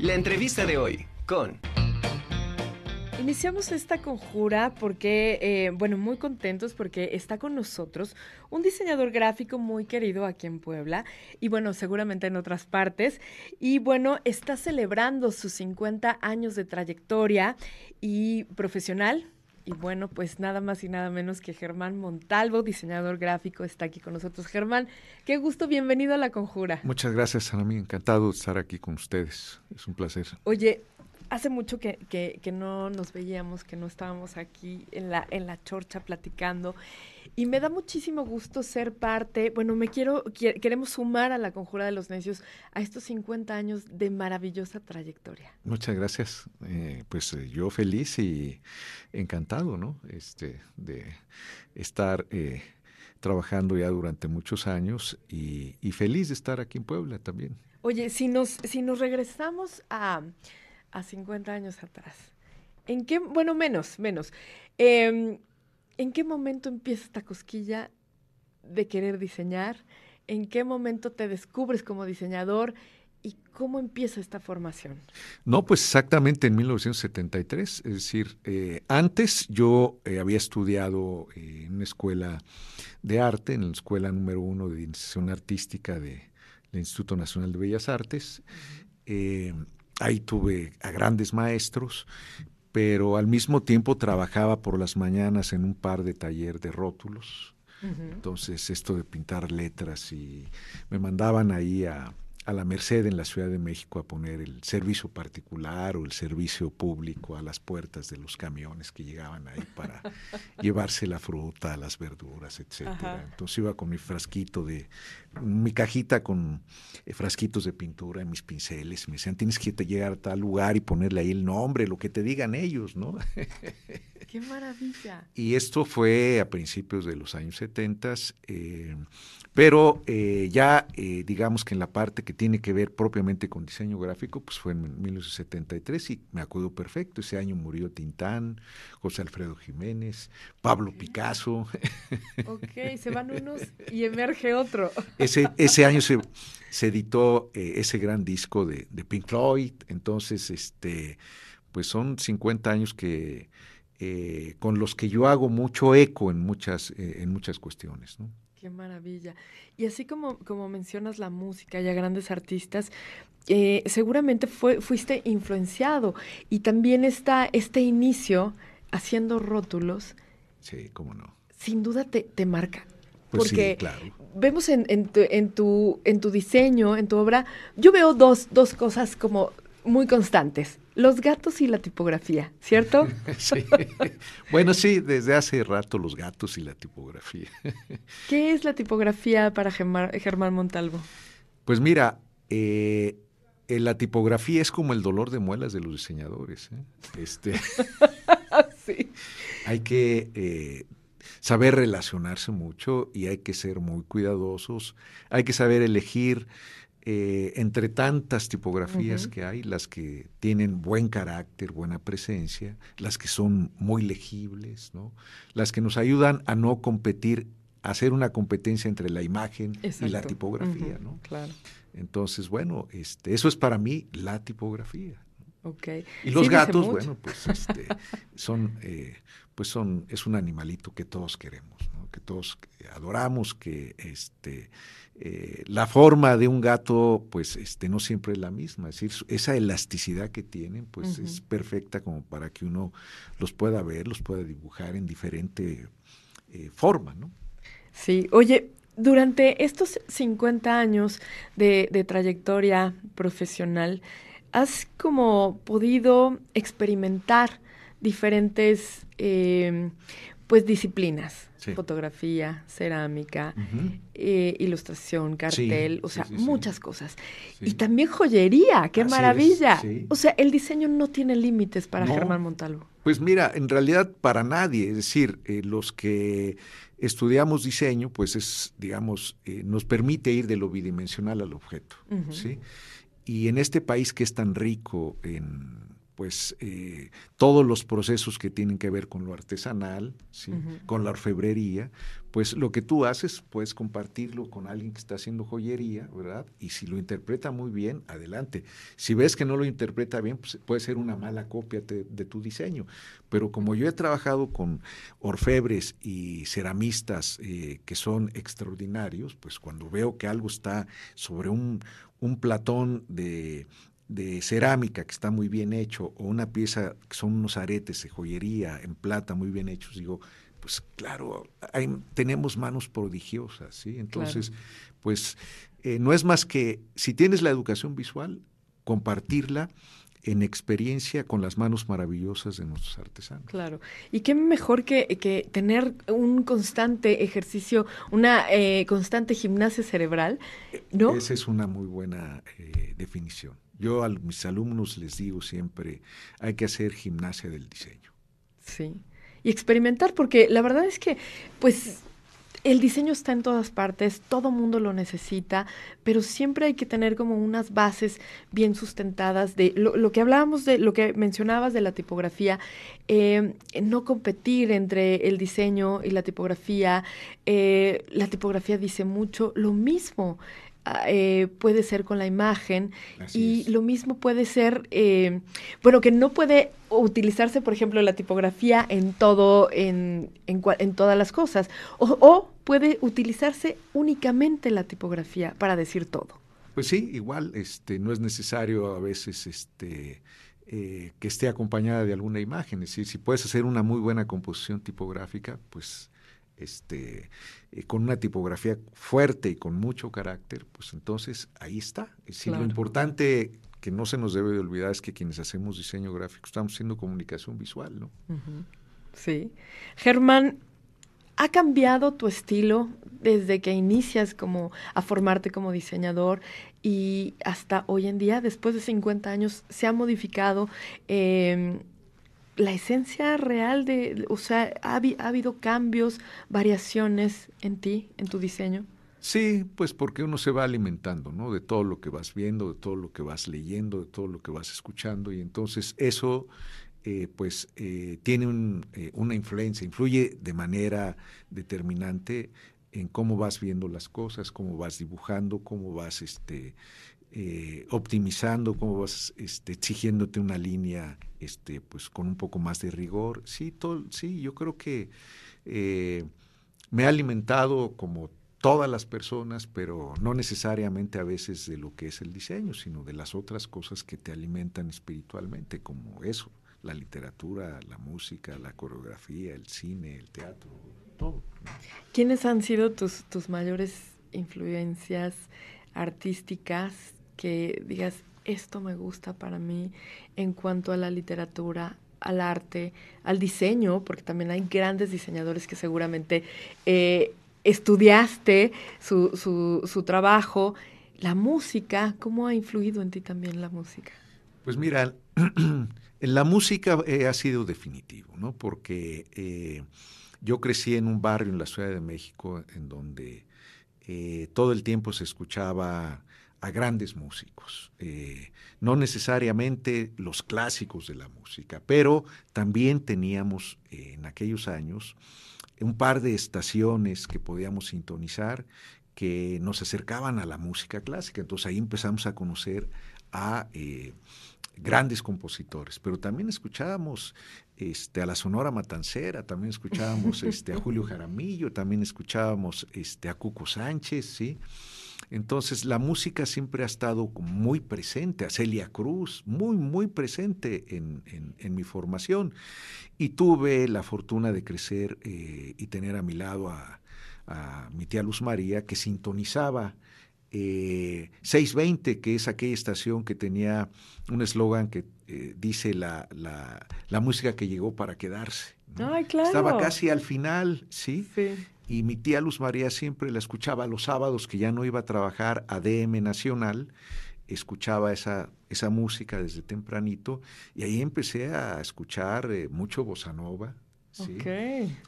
La entrevista de hoy con... Iniciamos esta conjura porque, eh, bueno, muy contentos porque está con nosotros un diseñador gráfico muy querido aquí en Puebla y, bueno, seguramente en otras partes. Y, bueno, está celebrando sus 50 años de trayectoria y profesional. Y bueno, pues nada más y nada menos que Germán Montalvo, diseñador gráfico, está aquí con nosotros. Germán, qué gusto, bienvenido a la conjura. Muchas gracias, Ana, encantado de estar aquí con ustedes. Es un placer. Oye, hace mucho que, que, no nos veíamos, que no estábamos aquí en la, en la chorcha platicando. Y me da muchísimo gusto ser parte, bueno, me quiero, queremos sumar a la Conjura de los Necios a estos 50 años de maravillosa trayectoria. Muchas gracias. Eh, pues eh, yo feliz y encantado, ¿no? Este, de estar eh, trabajando ya durante muchos años y, y, feliz de estar aquí en Puebla también. Oye, si nos, si nos regresamos a a 50 años atrás? ¿En qué, bueno, menos, menos. Em, ¿En qué momento empieza esta cosquilla de querer diseñar? ¿En qué momento te descubres como diseñador? ¿Y cómo empieza esta formación? No, pues exactamente en 1973. Es decir, eh, antes yo eh, había estudiado eh, en una escuela de arte, en la escuela número uno de iniciación artística del Instituto Nacional de Bellas Artes. Ahí tuve a grandes maestros, pero al mismo tiempo trabajaba por las mañanas en un par de taller de rótulos. Entonces, esto de pintar letras y me mandaban ahí a, a la Merced en la Ciudad de México a poner el servicio particular o el servicio público a las puertas de los camiones que llegaban ahí para llevarse la fruta, las verduras, etcétera. Entonces iba con mi frasquito de mi cajita con eh, frasquitos de pintura mis pinceles. Me decían, tienes que llegar a tal lugar y ponerle ahí el nombre, lo que te digan ellos, ¿no? ¡Qué maravilla! Y esto fue a principios de los años 70, eh, pero eh, ya digamos que en la parte que tiene que ver propiamente con diseño gráfico, pues fue en 1973 y me acuerdo perfecto. Ese año murió Tintán, José Alfredo Jiménez, Pablo Picasso. Ok, se van unos y emerge otro. Ese, ese año se, se editó eh, ese gran disco de, de, Pink Floyd, entonces, este, pues son 50 años que... Eh, con los que yo hago mucho eco en muchas, eh, en muchas cuestiones. ¿no? Qué maravilla. Y así como, como mencionas la música y a grandes artistas, eh, seguramente fue, fuiste influenciado y también está este inicio haciendo rótulos. Sí, cómo no. Sin duda te, te marca. Pues porque sí, claro. vemos en, en, tu, en, tu, en tu diseño, en tu obra, yo veo dos, dos cosas como muy constantes los gatos y la tipografía, ¿cierto? Sí. Bueno, sí, desde hace rato los gatos y la tipografía. ¿Qué es la tipografía para Germán Montalvo? Pues mira, eh, la tipografía es como el dolor de muelas de los diseñadores. ¿eh? Este, sí. Hay que eh, saber relacionarse mucho y hay que ser muy cuidadosos. Hay que saber elegir eh, entre tantas tipografías que hay, las que tienen buen carácter, buena presencia, las que son muy legibles, ¿no? las que nos ayudan a no competir, a hacer una competencia entre la imagen y la tipografía. ¿no? Claro. Entonces, bueno, este, eso es para mí la tipografía. Okay. Y los gatos, bueno, pues este, son, eh, pues son, es un animalito que todos queremos, ¿no? que todos adoramos, que este, eh, la forma de un gato, pues, este, no siempre es la misma. Es decir, esa elasticidad que tienen, pues, es perfecta como para que uno los pueda ver, los pueda dibujar en diferente eh, forma, ¿no? Sí, oye, durante estos 50 años de, trayectoria profesional, ¿has como podido experimentar diferentes, eh, pues, disciplinas? fotografía, cerámica, eh, ilustración, cartel, o sea, muchas cosas. Y también joyería, qué maravilla. o sea, el diseño no tiene límites para Germán Montalvo. Pues mira, en realidad para nadie, es decir, eh, los que estudiamos diseño, pues es, digamos, eh, nos permite ir de lo bidimensional al objeto, ¿sí? Y en este país que es tan rico en pues eh, todos los procesos que tienen que ver con lo artesanal, ¿sí? con la orfebrería, pues lo que tú haces puedes compartirlo con alguien que está haciendo joyería, ¿verdad? Y si lo interpreta muy bien, adelante. Si ves que no lo interpreta bien, pues puede ser una mala copia de, tu diseño. Pero como yo he trabajado con orfebres y ceramistas eh, que son extraordinarios, pues cuando veo que algo está sobre un, un platón de de cerámica que está muy bien hecho o una pieza que son unos aretes de joyería en plata muy bien hechos, digo, pues claro, tenemos manos prodigiosas, ¿sí? Entonces, pues eh, no es más que si tienes la educación visual, compartirla en experiencia con las manos maravillosas de nuestros artesanos. Claro. Y qué mejor que, que tener un constante ejercicio, una eh, constante gimnasia cerebral, ¿no? Esa es una muy buena eh, definición. Yo a mis alumnos les digo siempre, hay que hacer gimnasia del diseño. Sí. Y experimentar, porque la verdad es que, pues, el diseño está en todas partes, todo mundo lo necesita, pero siempre hay que tener como unas bases bien sustentadas de lo, que hablábamos de, lo que mencionabas de la tipografía, eh, no competir entre el diseño y la tipografía. Eh, la tipografía dice mucho, lo mismo. Eh, puede ser con la imagen y lo mismo puede ser, eh, bueno, que no puede utilizarse, por ejemplo, la tipografía en todo, en, en, todas las cosas, o, puede utilizarse únicamente la tipografía para decir todo. Pues sí, igual, este, no es necesario a veces, este, eh, que esté acompañada de alguna imagen. Es decir, si puedes hacer una muy buena composición tipográfica, pues este, eh, con una tipografía fuerte y con mucho carácter, pues entonces ahí está. Es Lo importante que no se nos debe de olvidar es que quienes hacemos diseño gráfico estamos haciendo comunicación visual, ¿no? Sí. Germán, ¿ha cambiado tu estilo desde que inicias como a formarte como diseñador y hasta hoy en día, después de 50 años, se ha modificado? Eh, la esencia real de, o sea, ¿ha, habido cambios, variaciones en ti, en tu diseño? Sí, pues porque uno se va alimentando, ¿no? De todo lo que vas viendo, de todo lo que vas leyendo, de todo lo que vas escuchando, y entonces eso, eh, pues, eh, tiene eh, una influencia, influye de manera determinante en cómo vas viendo las cosas, cómo vas dibujando, cómo vas, este, eh, optimizando, cómo vas este, exigiéndote una línea este, pues, con un poco más de rigor. Sí, todo, sí yo creo que eh, me ha alimentado como todas las personas, pero no necesariamente a veces de lo que es el diseño, sino de las otras cosas que te alimentan espiritualmente, como eso, la literatura, la música, la coreografía, el cine, el teatro, todo. ¿Quiénes han sido tus, tus mayores influencias artísticas que digas, esto me gusta para mí en cuanto a la literatura, al arte, al diseño, porque también hay grandes diseñadores que seguramente eh, estudiaste su, su, trabajo. La música, ¿cómo ha influido en ti también la música? Pues mira, la música eh, ha sido definitivo, ¿no? Porque eh, yo crecí en un barrio en la Ciudad de México en donde todo el tiempo se escuchaba a grandes músicos, eh, no necesariamente los clásicos de la música, pero también teníamos eh, en aquellos años un par de estaciones que podíamos sintonizar que nos acercaban a la música clásica. Entonces ahí empezamos a conocer a eh, grandes compositores, pero también escuchábamos este, a la Sonora Matancera, también escuchábamos este, a Julio Jaramillo, también escuchábamos este, a Cuco Sánchez, ¿sí? Entonces la música siempre ha estado muy presente, a Celia Cruz, muy, muy presente en, mi formación. Y tuve la fortuna de crecer eh, y tener a mi lado a, mi tía Luz María, que sintonizaba 620, eh, que es aquella estación que tenía un eslogan que eh, dice la, la, música que llegó para quedarse. Ay, claro. Estaba casi al final, ¿sí? Sí y mi tía Luz María siempre la escuchaba los sábados que ya no iba a trabajar a DM Nacional, escuchaba esa, esa música desde tempranito y ahí empecé a escuchar eh, mucho bossa nova. ¿sí?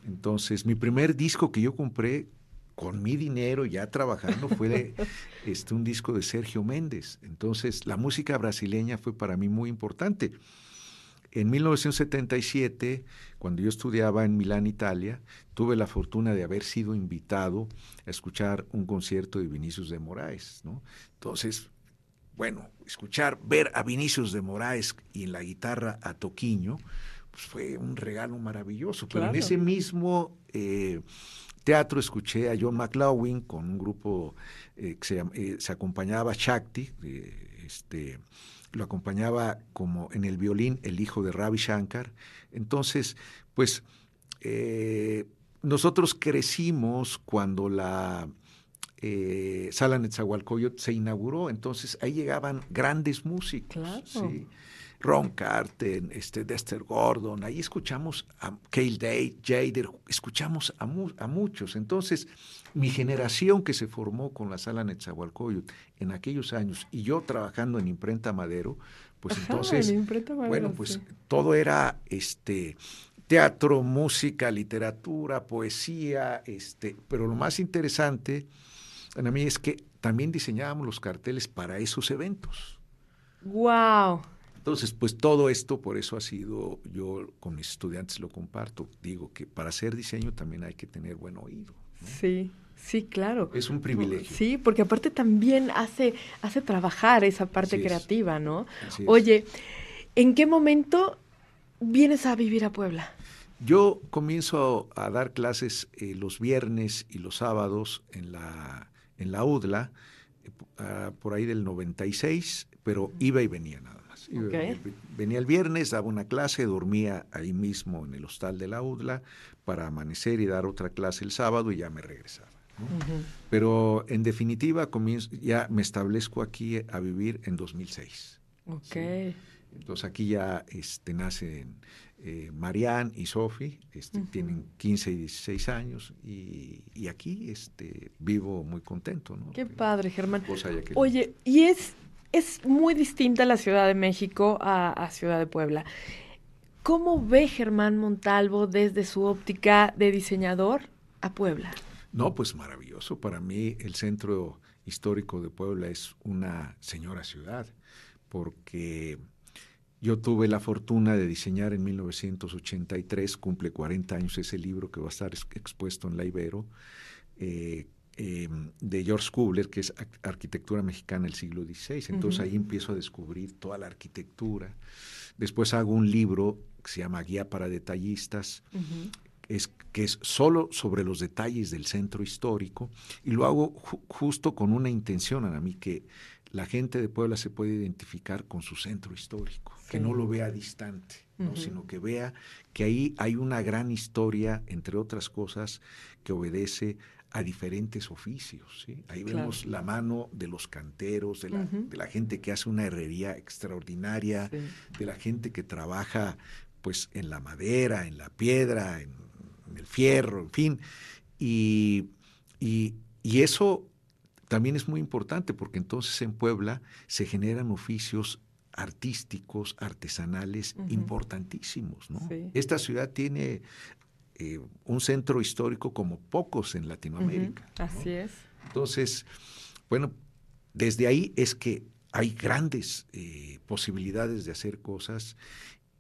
Entonces, mi primer disco que yo compré con mi dinero ya trabajando fue este, un disco de Sergio Méndez. Entonces, la música brasileña fue para mí muy importante. En 1977, cuando yo estudiaba en Milán, Italia, tuve la fortuna de haber sido invitado a escuchar un concierto de Vinicius de Moraes. ¿no? Entonces, bueno, escuchar, ver a Vinicius de Moraes y en la guitarra a Toquiño, pues fue un regalo maravilloso. Pero en ese mismo eh, teatro escuché a John McLaughlin con un grupo eh, que se, eh, se, acompañaba Shakti, este, lo acompañaba como en el violín el hijo de Ravi Shankar. Entonces, pues nosotros crecimos cuando la eh, Sala Netzahualcoyot se inauguró, entonces ahí llegaban grandes músicos. Ron Carter, este, Dexter Gordon, ahí escuchamos a Cale Day, Jader, escuchamos a, a, muchos. Entonces, mi generación que se formó con la sala Netzahualcoyot en aquellos años y yo trabajando en Imprenta Madero, pues entonces, bueno, pues todo era este teatro, música, literatura, poesía, este, pero lo más interesante a mí es que también diseñábamos los carteles para esos eventos. Wow. Entonces, pues todo esto, por eso ha sido, yo con mis estudiantes lo comparto, digo que para hacer diseño también hay que tener buen oído. Sí, sí, claro. Es un privilegio. Sí, porque aparte también hace, hace trabajar esa parte creativa, ¿no? Oye, ¿en qué momento vienes a vivir a Puebla? Yo comienzo a dar clases eh, los viernes y los sábados en la en la UDLA, ah, por ahí del 96, pero iba y venía nada más. venía, el viernes, daba una clase, dormía ahí mismo en el hostal de la UDLA para amanecer y dar otra clase el sábado y ya me regresaba. Pero en definitiva comienzo, ya me establezco aquí a vivir en 2006. Okay. Entonces aquí ya este, nacen eh, Marianne y Sophie, este, tienen 15 y 16 años y, aquí este, vivo muy contento. ¿no? Qué padre, Germán. Oye, y es, es muy distinta la Ciudad de México a, Ciudad de Puebla. ¿Cómo ve Germán Montalvo desde su óptica de diseñador a Puebla? No, pues maravilloso. Para mí el centro histórico de Puebla es una señora ciudad, porque yo tuve la fortuna de diseñar en 1983, cumple 40 años ese libro que va a estar expuesto en la Ibero, eh, em, de George Kubler, que es Arquitectura Mexicana del siglo XVI. Entonces ahí empiezo a descubrir toda la arquitectura. Después hago un libro que se llama Guía para Detallistas, es, que es solo sobre los detalles del centro histórico, y lo hago justo con una intención a mí, que la gente de Puebla se puede identificar con su centro histórico, que no lo vea distante, sino que vea que ahí hay una gran historia, entre otras cosas, que obedece a diferentes oficios. Ahí vemos la mano de los canteros, de la, gente que hace una herrería extraordinaria, de la gente que trabaja pues en la madera, en la piedra, en, el fierro, en fin. y, y eso también es muy importante porque entonces en Puebla se generan oficios artísticos, artesanales importantísimos. ¿no? Esta ciudad tiene eh, un centro histórico como pocos en Latinoamérica. Así es. Entonces, bueno, desde ahí es que hay grandes eh, posibilidades de hacer cosas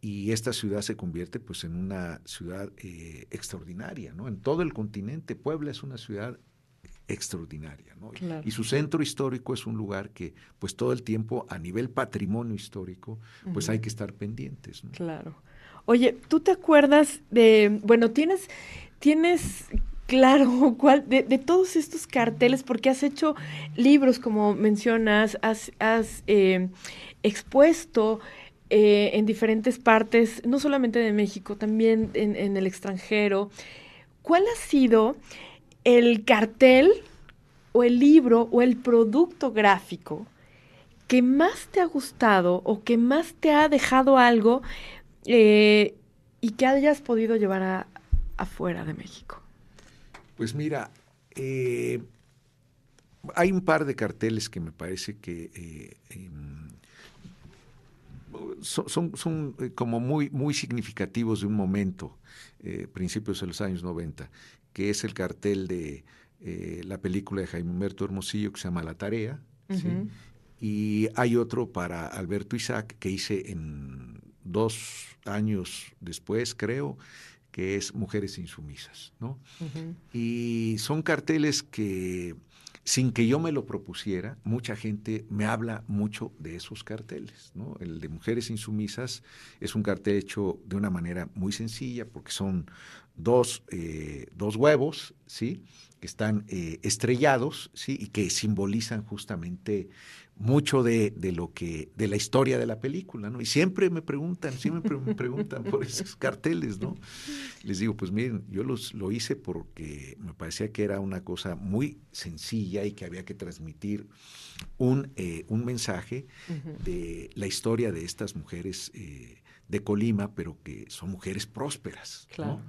y esta ciudad se convierte pues en una ciudad eh, extraordinaria, ¿no? En todo el continente, Puebla es una ciudad extraordinaria. ¿no? Y su centro histórico es un lugar que, pues todo el tiempo, a nivel patrimonio histórico, pues hay que estar pendientes. Claro. Oye, ¿tú te acuerdas de, bueno, tienes, tienes claro cuál, de, todos estos carteles, porque has hecho libros, como mencionas, has, eh, expuesto eh, en diferentes partes, no solamente de México, también en el extranjero. ¿Cuál ha sido el cartel o el libro o el producto gráfico que más te ha gustado o que más te ha dejado algo eh, y que hayas podido llevar a, afuera de México? Pues mira, eh, hay un par de carteles que me parece que eh, em, son, son, como muy, muy significativos de un momento, principios de los años 90 que es el cartel de la película de Jaime Humberto Hermosillo que se llama La Tarea. Y hay otro para Alberto Isaac que hice en dos años después, creo, que es Mujeres Insumisas, ¿no? Y son carteles que, sin que yo me lo propusiera, mucha gente me habla mucho de esos carteles, ¿no? El de Mujeres Insumisas es un cartel hecho de una manera muy sencilla, porque son dos, eh, dos huevos, ¿sí? que están eh, estrellados, ¿sí? y que simbolizan justamente mucho de, de, lo que, de la historia de la película, ¿no? Y siempre me preguntan, siempre me preguntan por esos carteles, ¿no? Les digo, pues miren, yo los, lo hice porque me parecía que era una cosa muy sencilla y que había que transmitir un, eh, un mensaje de la historia de estas mujeres eh, de Colima, pero que son mujeres prósperas, ¿no?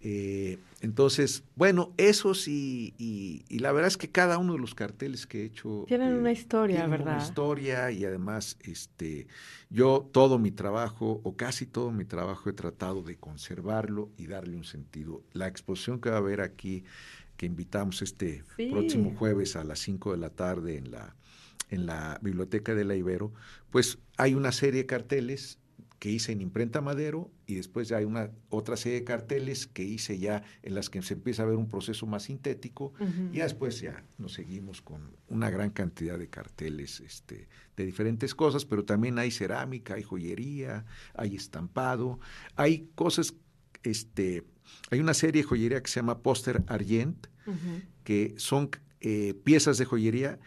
Eh, entonces, bueno, eso sí, y, la verdad es que cada uno de los carteles que he hecho... Tienen una historia, tienen ¿verdad? Una historia y además, este, yo todo mi trabajo, o casi todo mi trabajo, he tratado de conservarlo y darle un sentido. La exposición que va a haber aquí, que invitamos este próximo jueves a las 5 de la tarde en la, en la Biblioteca de la Ibero, pues hay una serie de carteles que hice en imprenta Madero y después hay una otra serie de carteles que hice ya en las que se empieza a ver un proceso más sintético. Y después ya nos seguimos con una gran cantidad de carteles este, de diferentes cosas, pero también hay cerámica, hay joyería, hay estampado, hay cosas, este, hay una serie de joyería que se llama Póster Argent, que son eh, piezas de joyería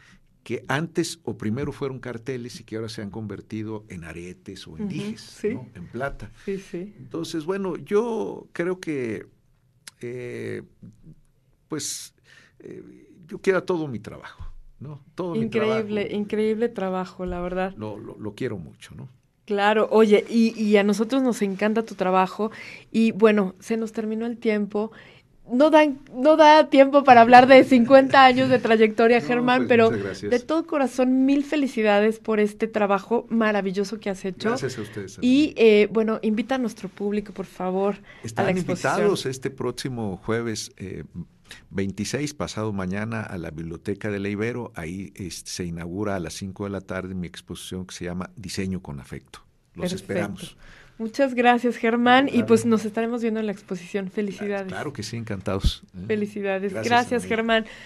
que antes o primero fueron carteles y que ahora se han convertido en aretes o en dijes, en plata. Entonces, bueno, yo creo que, eh, pues, eh, yo quiero todo mi trabajo, ¿no? Todo increíble, mi trabajo, increíble trabajo, la verdad. Lo, lo, quiero mucho, ¿no? Claro, oye, y, y a nosotros nos encanta tu trabajo y bueno, se nos terminó el tiempo no, dan, no da tiempo para hablar de 50 años de trayectoria, Germán, pues, pero de todo corazón, mil felicidades por este trabajo maravilloso que has hecho. Gracias a ustedes. Y eh, bueno, invita a nuestro público, por favor. Están a la invitados este próximo jueves. Eh, 26, pasado mañana, a la Biblioteca de la Ibero. Ahí se inaugura a las 5 de la tarde mi exposición que se llama Diseño con Afecto. Los esperamos. Muchas gracias, Germán. Y pues nos estaremos viendo en la exposición. Felicidades. Claro, que sí, encantados. ¿eh? Felicidades. gracias Germán.